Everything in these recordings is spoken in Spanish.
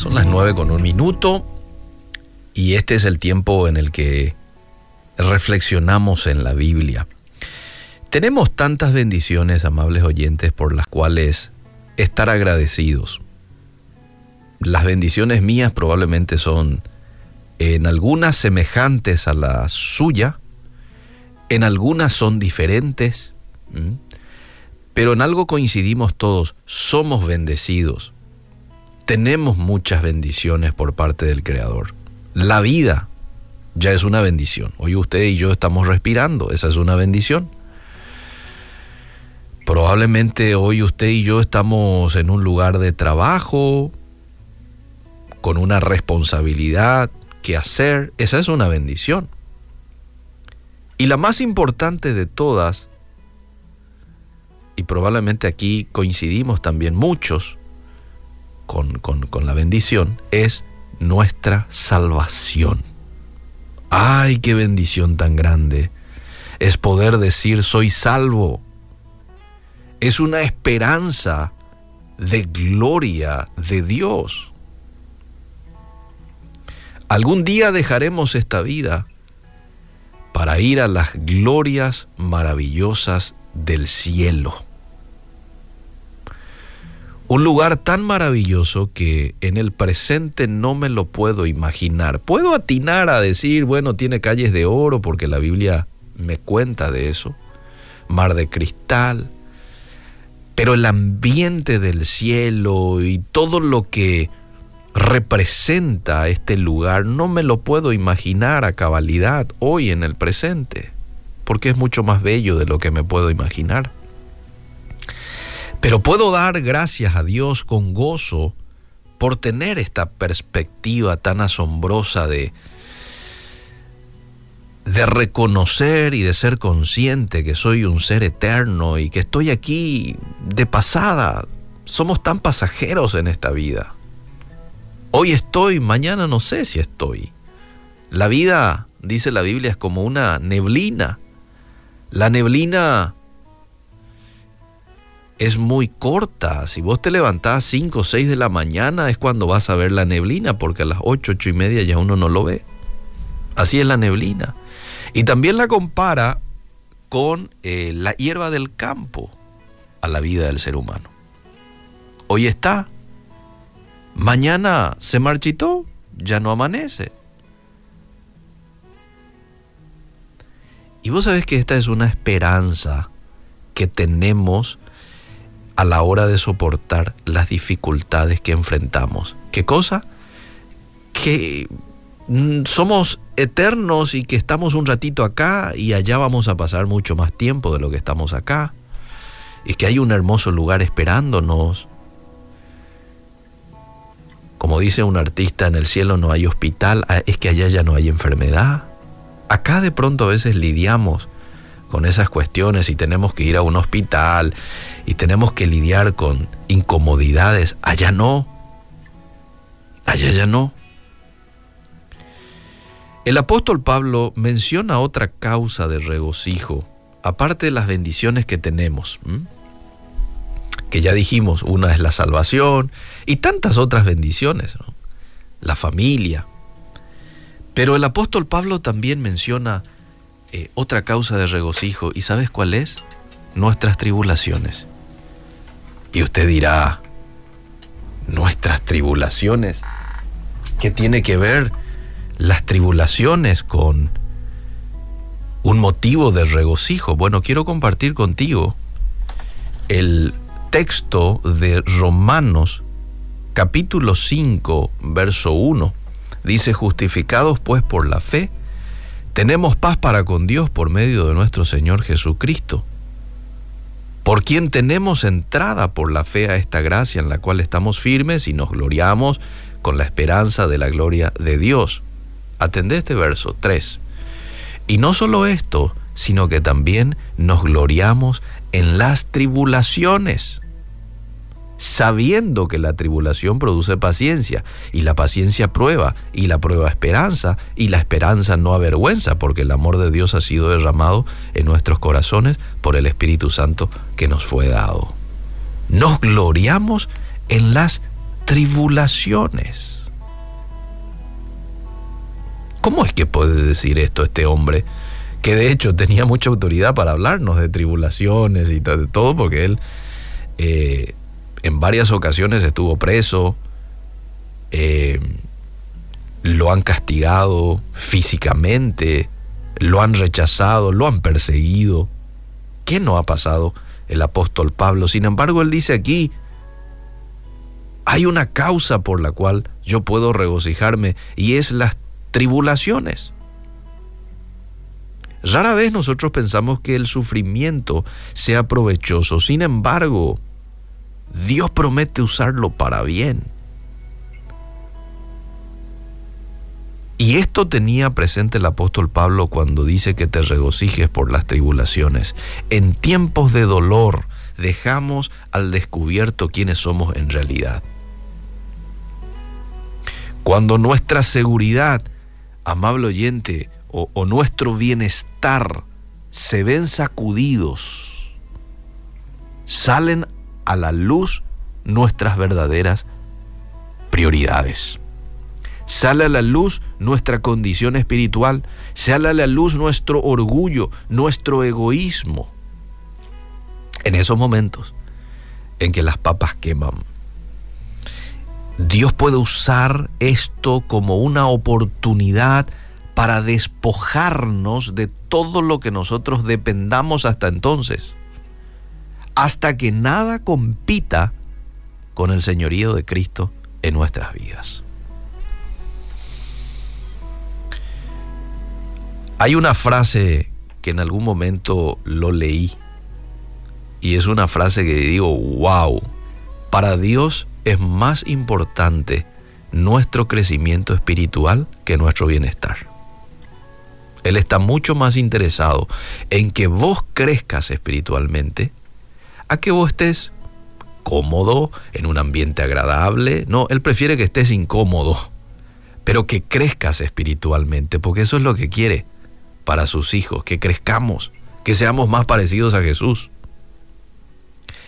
Son las nueve con un minuto y este es el tiempo en el que reflexionamos en la Biblia. Tenemos tantas bendiciones, amables oyentes, por las cuales estar agradecidos. Las bendiciones mías probablemente son en algunas semejantes a la suya, en algunas son diferentes, pero en algo coincidimos todos, somos bendecidos tenemos muchas bendiciones por parte del Creador. La vida ya es una bendición. Hoy usted y yo estamos respirando, esa es una bendición. Probablemente hoy usted y yo estamos en un lugar de trabajo, con una responsabilidad que hacer, esa es una bendición. Y la más importante de todas, y probablemente aquí coincidimos también muchos, con, la bendición es nuestra salvación. ¡Ay, qué bendición tan grande! Es poder decir soy salvo. Es una esperanza de gloria de Dios. Algún día dejaremos esta vida para ir a las glorias maravillosas del cielo. Un lugar tan maravilloso que en el presente no me lo puedo imaginar. Puedo atinar a decir, bueno, tiene calles de oro porque la Biblia me cuenta de eso. Mar de cristal. Pero el ambiente del cielo y todo lo que representa este lugar no me lo puedo imaginar a cabalidad hoy en el presente. Porque es mucho más bello de lo que me puedo imaginar. Pero puedo dar gracias a Dios con gozo por tener esta perspectiva tan asombrosa de, de reconocer y de ser consciente que soy un ser eterno y que estoy aquí de pasada. Somos tan pasajeros en esta vida. Hoy estoy, mañana no sé si estoy. La vida, dice la Biblia, es como una neblina. La neblina es muy corta. Si vos te levantás 5 o 6 de la mañana es cuando vas a ver la neblina, porque a las 8, 8 y media ya uno no lo ve. Así es la neblina. Y también la compara con eh, la hierba del campo a la vida del ser humano. Hoy está, mañana se marchitó, ya no amanece. Y vos sabés que esta es una esperanza que tenemos a la hora de soportar las dificultades que enfrentamos. ¿Qué cosa? Que mm, somos eternos y que estamos un ratito acá y allá vamos a pasar mucho más tiempo de lo que estamos acá. Y que hay un hermoso lugar esperándonos. Como dice un artista, en el cielo no hay hospital, ah, es que allá ya no hay enfermedad. Acá de pronto a veces lidiamos con esas cuestiones y tenemos que ir a un hospital y tenemos que lidiar con incomodidades. Allá no. Allá ya no. El apóstol Pablo menciona otra causa de regocijo, aparte de las bendiciones que tenemos, que ya dijimos, una es la salvación y tantas otras bendiciones, la familia. Pero el apóstol Pablo también menciona eh, otra causa de regocijo, ¿y sabes cuál es? Nuestras tribulaciones. Y usted dirá, nuestras tribulaciones, ¿qué tiene que ver las tribulaciones con un motivo de regocijo? Bueno, quiero compartir contigo el texto de Romanos capítulo 5, verso 1. Dice, justificados pues por la fe, tenemos paz para con Dios por medio de nuestro Señor Jesucristo por quien tenemos entrada por la fe a esta gracia en la cual estamos firmes y nos gloriamos con la esperanza de la gloria de Dios. Atendé este verso 3. Y no solo esto, sino que también nos gloriamos en las tribulaciones sabiendo que la tribulación produce paciencia, y la paciencia prueba, y la prueba esperanza, y la esperanza no avergüenza, porque el amor de Dios ha sido derramado en nuestros corazones por el Espíritu Santo que nos fue dado. Nos gloriamos en las tribulaciones. ¿Cómo es que puede decir esto este hombre? Que de hecho tenía mucha autoridad para hablarnos de tribulaciones y todo, porque él eh, en varias ocasiones estuvo preso, eh, lo han castigado físicamente, lo han rechazado, lo han perseguido. ¿Qué no ha pasado el apóstol Pablo? Sin embargo, él dice aquí, hay una causa por la cual yo puedo regocijarme y es las tribulaciones. Rara vez nosotros pensamos que el sufrimiento sea provechoso, sin embargo, Dios promete usarlo para bien. Y esto tenía presente el apóstol Pablo cuando dice que te regocijes por las tribulaciones. En tiempos de dolor dejamos al descubierto quiénes somos en realidad. Cuando nuestra seguridad, amable oyente, o, nuestro bienestar se ven sacudidos, salen a la luz nuestras verdaderas prioridades. Sale a la luz nuestra condición espiritual, sale a la luz nuestro orgullo, nuestro egoísmo. En esos momentos en que las papas queman, Dios puede usar esto como una oportunidad para despojarnos de todo lo que nosotros dependamos hasta entonces hasta que nada compita con el señorío de Cristo en nuestras vidas. Hay una frase que en algún momento lo leí y es una frase que digo, wow, para Dios es más importante nuestro crecimiento espiritual que nuestro bienestar. Él está mucho más interesado en que vos crezcas espiritualmente a que vos estés cómodo, en un ambiente agradable. No, Él prefiere que estés incómodo, pero que crezcas espiritualmente, porque eso es lo que quiere para sus hijos, que crezcamos, que seamos más parecidos a Jesús.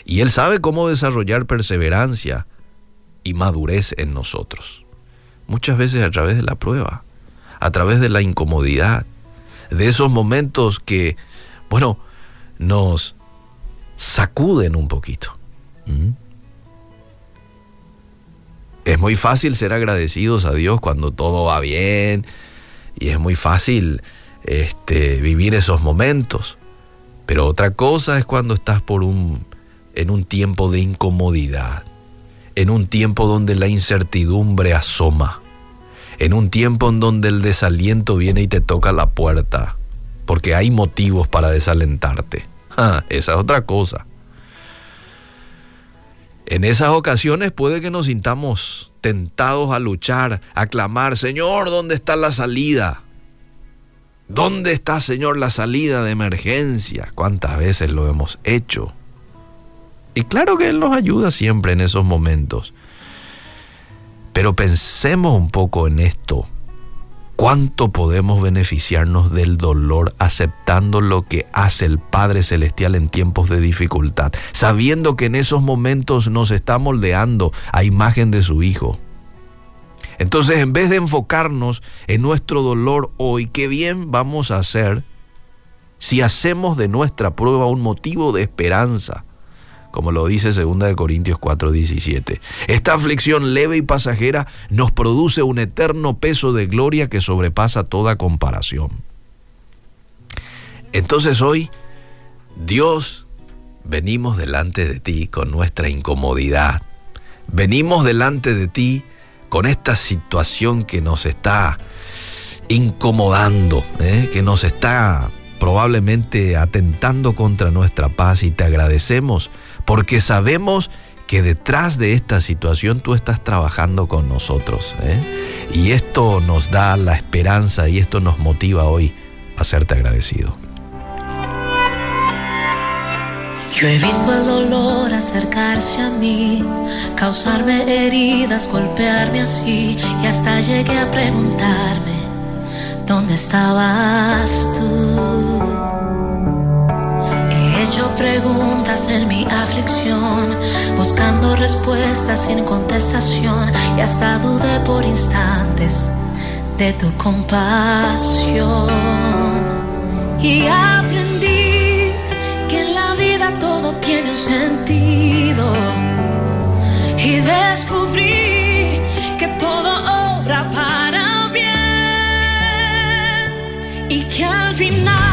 Y Él sabe cómo desarrollar perseverancia y madurez en nosotros. Muchas veces a través de la prueba, a través de la incomodidad, de esos momentos que, bueno, nos sacuden un poquito. ¿Mm? Es muy fácil ser agradecidos a Dios cuando todo va bien y es muy fácil este, vivir esos momentos. Pero otra cosa es cuando estás por un, en un tiempo de incomodidad, en un tiempo donde la incertidumbre asoma, en un tiempo en donde el desaliento viene y te toca la puerta, porque hay motivos para desalentarte. Ah, esa es otra cosa. En esas ocasiones puede que nos sintamos tentados a luchar, a clamar, Señor, ¿dónde está la salida? ¿Dónde está, Señor, la salida de emergencia? ¿Cuántas veces lo hemos hecho? Y claro que Él nos ayuda siempre en esos momentos. Pero pensemos un poco en esto cuánto podemos beneficiarnos del dolor aceptando lo que hace el Padre Celestial en tiempos de dificultad, sabiendo que en esos momentos nos está moldeando a imagen de su Hijo. Entonces, en vez de enfocarnos en nuestro dolor hoy, qué bien vamos a hacer si hacemos de nuestra prueba un motivo de esperanza como lo dice 2 Corintios 4:17. Esta aflicción leve y pasajera nos produce un eterno peso de gloria que sobrepasa toda comparación. Entonces hoy, Dios, venimos delante de ti con nuestra incomodidad. Venimos delante de ti con esta situación que nos está incomodando, ¿eh? que nos está probablemente atentando contra nuestra paz y te agradecemos porque sabemos que detrás de esta situación tú estás trabajando con nosotros. ¿eh? Y esto nos da la esperanza y esto nos motiva hoy a serte agradecido. Yo he visto el dolor acercarse a mí, causarme heridas, golpearme así, y hasta llegué a preguntarme, ¿dónde estabas tú? Preguntas en mi aflicción, buscando respuestas sin contestación y hasta dudé por instantes de tu compasión. Y aprendí que en la vida todo tiene un sentido y descubrí que todo obra para bien y que al final